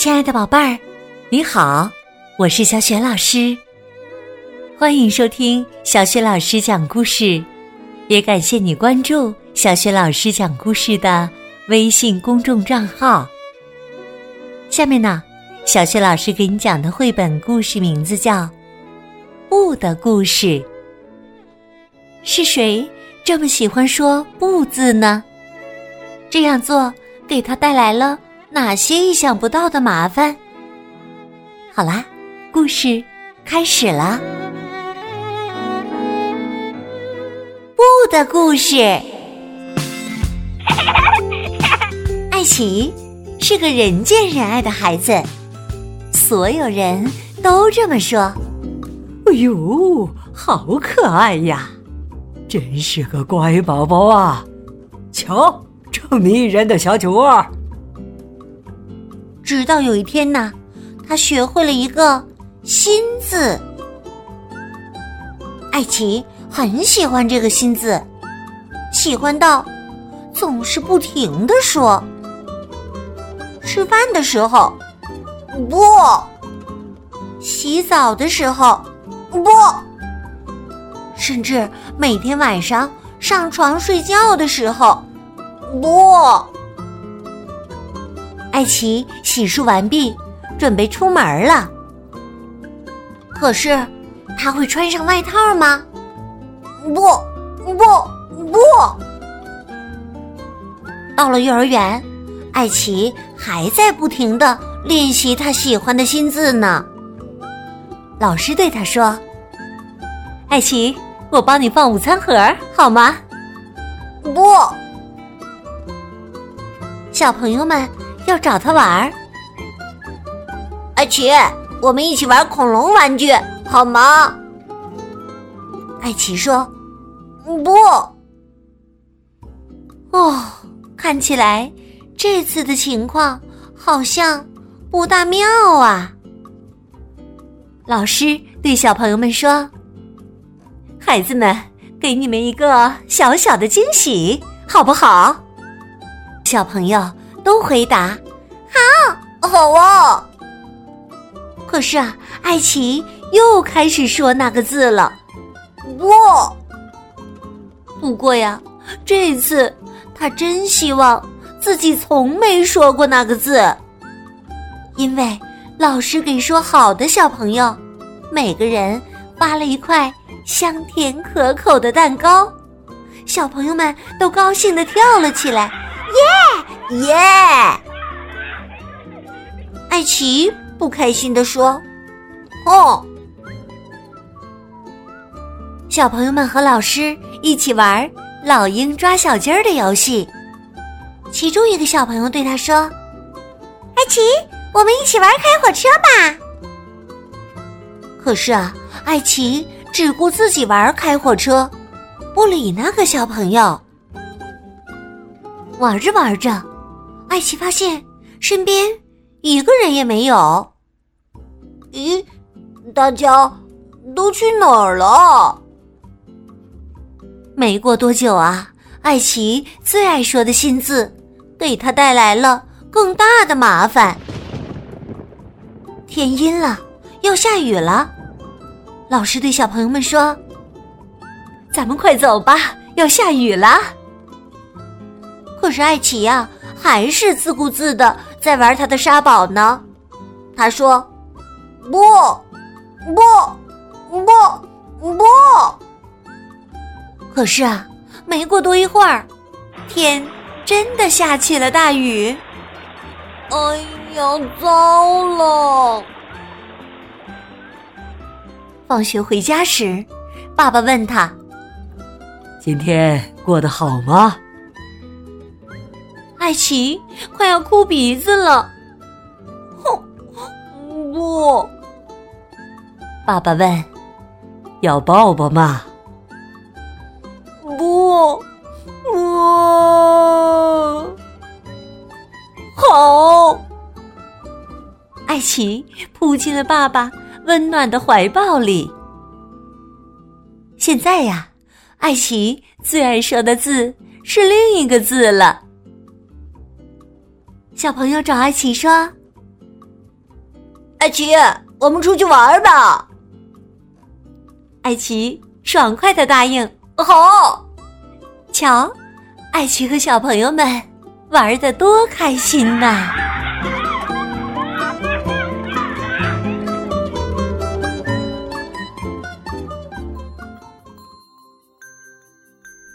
亲爱的宝贝儿，你好，我是小雪老师，欢迎收听小雪老师讲故事，也感谢你关注小雪老师讲故事的微信公众账号。下面呢，小雪老师给你讲的绘本故事名字叫《不的故事》。是谁这么喜欢说“不”字呢？这样做给他带来了。哪些意想不到的麻烦？好啦，故事开始啦！不的故事。艾奇是个人见人爱的孩子，所有人都这么说。哎呦，好可爱呀！真是个乖宝宝啊！瞧，这迷人的小酒窝。直到有一天呢，他学会了一个新字。艾奇很喜欢这个新字，喜欢到总是不停的说。吃饭的时候，不；洗澡的时候，不；甚至每天晚上上床睡觉的时候，不。艾奇洗漱完毕，准备出门了。可是，他会穿上外套吗？不，不，不。到了幼儿园，艾奇还在不停的练习他喜欢的新字呢。老师对他说：“艾奇，我帮你放午餐盒，好吗？”不，小朋友们。要找他玩儿，艾奇，我们一起玩恐龙玩具好吗？艾奇说：“不。”哦，看起来这次的情况好像不大妙啊！老师对小朋友们说：“孩子们，给你们一个小小的惊喜，好不好？”小朋友。都回答：“好，好哦。”可是啊，艾奇又开始说那个字了。不，不过呀，这次他真希望自己从没说过那个字，因为老师给说好的小朋友每个人发了一块香甜可口的蛋糕，小朋友们都高兴的跳了起来。耶！艾奇不开心的说：“哦。”小朋友们和老师一起玩老鹰抓小鸡儿的游戏。其中一个小朋友对他说：“艾奇，我们一起玩开火车吧。”可是啊，艾奇只顾自己玩开火车，不理那个小朋友。玩着玩着，艾奇发现身边一个人也没有。咦，大家都去哪儿了？没过多久啊，艾奇最爱说的新字给他带来了更大的麻烦。天阴了，要下雨了。老师对小朋友们说：“咱们快走吧，要下雨了。”可是艾奇呀，还是自顾自的在玩他的沙堡呢。他说：“不，不，不，不。”可是啊，没过多一会儿，天真的下起了大雨。哎呀，糟了！放学回家时，爸爸问他：“今天过得好吗？”艾奇快要哭鼻子了。哼，不。爸爸问：“要抱抱吗？”不，不好。艾奇扑进了爸爸温暖的怀抱里。现在呀，艾奇最爱说的字是另一个字了。小朋友找艾奇说：“艾奇，我们出去玩吧。艾奇爽快的答应：“好。”瞧，艾奇和小朋友们玩的多开心呐！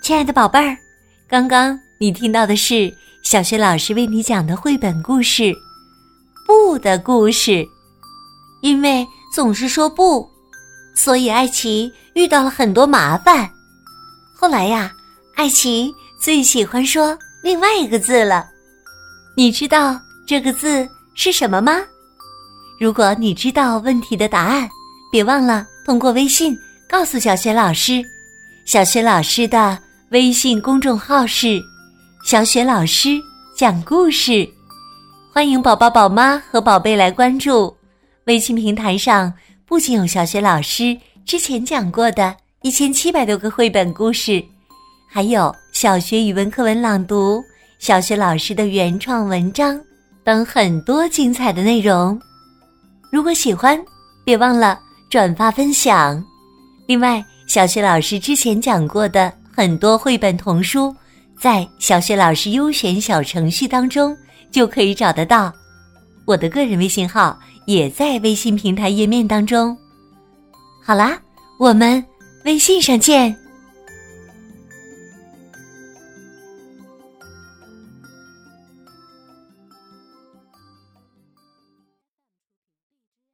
亲爱的宝贝儿，刚刚你听到的是小学老师为你讲的绘本故事《不的故事》。因为总是说不，所以艾奇遇到了很多麻烦。后来呀，艾奇最喜欢说另外一个字了。你知道这个字是什么吗？如果你知道问题的答案，别忘了通过微信告诉小雪老师。小雪老师的。微信公众号是“小雪老师讲故事”，欢迎宝宝、宝妈和宝贝来关注。微信平台上不仅有小雪老师之前讲过的一千七百多个绘本故事，还有小学语文课文朗读、小学老师的原创文章等很多精彩的内容。如果喜欢，别忘了转发分享。另外，小学老师之前讲过的。很多绘本童书在小学老师优选小程序当中就可以找得到，我的个人微信号也在微信平台页面当中。好啦，我们微信上见。